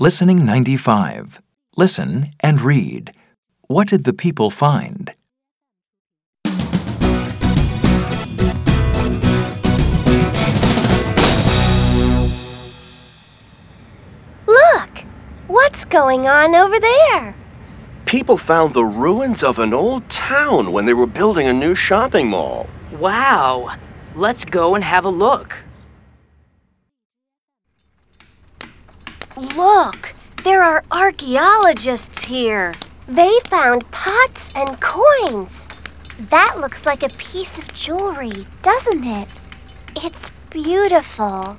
Listening 95. Listen and read. What did the people find? Look! What's going on over there? People found the ruins of an old town when they were building a new shopping mall. Wow! Let's go and have a look. Look, there are archaeologists here. They found pots and coins. That looks like a piece of jewelry, doesn't it? It's beautiful.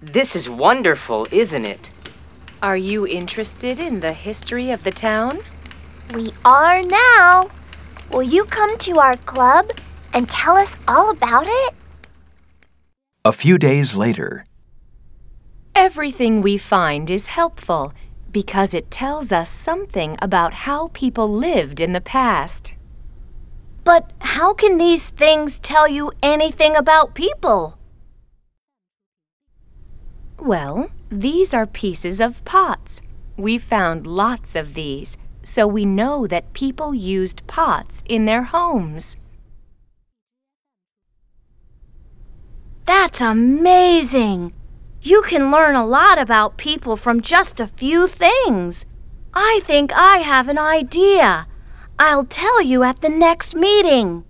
This is wonderful, isn't it? Are you interested in the history of the town? We are now. Will you come to our club and tell us all about it? A few days later. Everything we find is helpful because it tells us something about how people lived in the past. But how can these things tell you anything about people? Well, these are pieces of pots. We found lots of these, so we know that people used pots in their homes. That's amazing! You can learn a lot about people from just a few things. I think I have an idea. I'll tell you at the next meeting.